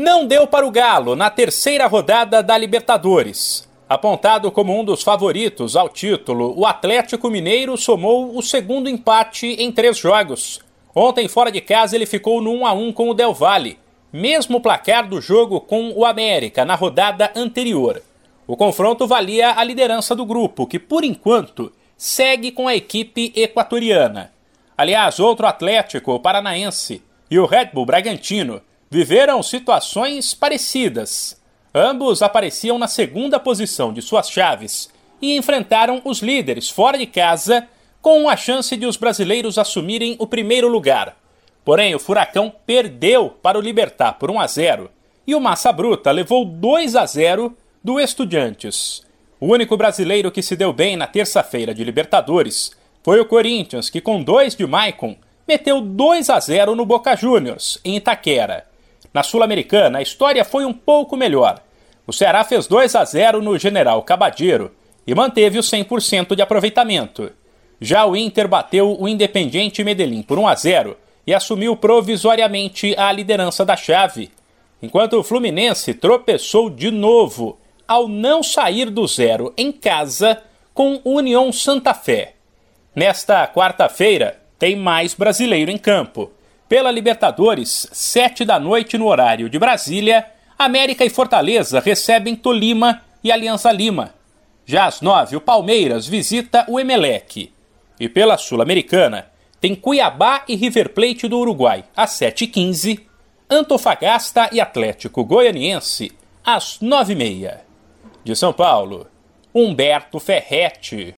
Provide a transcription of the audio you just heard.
Não deu para o Galo na terceira rodada da Libertadores. Apontado como um dos favoritos ao título, o Atlético Mineiro somou o segundo empate em três jogos. Ontem, fora de casa, ele ficou no 1 a 1 com o Del Valle, mesmo placar do jogo com o América na rodada anterior. O confronto valia a liderança do grupo, que por enquanto segue com a equipe equatoriana. Aliás, outro Atlético, o Paranaense, e o Red Bull Bragantino viveram situações parecidas. Ambos apareciam na segunda posição de suas chaves e enfrentaram os líderes fora de casa, com a chance de os brasileiros assumirem o primeiro lugar. Porém, o Furacão perdeu para o Libertar por 1 a 0 e o Massa Bruta levou 2 a 0 do Estudiantes. O único brasileiro que se deu bem na terça-feira de Libertadores foi o Corinthians, que com dois de Maicon meteu 2 a 0 no Boca Juniors, em Itaquera. Na Sul-Americana, a história foi um pouco melhor. O Ceará fez 2 a 0 no General Cabadeiro e manteve o 100% de aproveitamento. Já o Inter bateu o Independiente Medellín por 1 a 0 e assumiu provisoriamente a liderança da chave, enquanto o Fluminense tropeçou de novo ao não sair do zero em casa com União Santa Fé. Nesta quarta-feira, tem mais brasileiro em campo. Pela Libertadores, sete da noite no horário de Brasília, América e Fortaleza recebem Tolima e Aliança Lima. Já às nove, o Palmeiras visita o Emelec. E pela Sul-Americana, tem Cuiabá e River Plate do Uruguai às sete e quinze, Antofagasta e Atlético Goianiense às nove e meia. De São Paulo, Humberto Ferretti.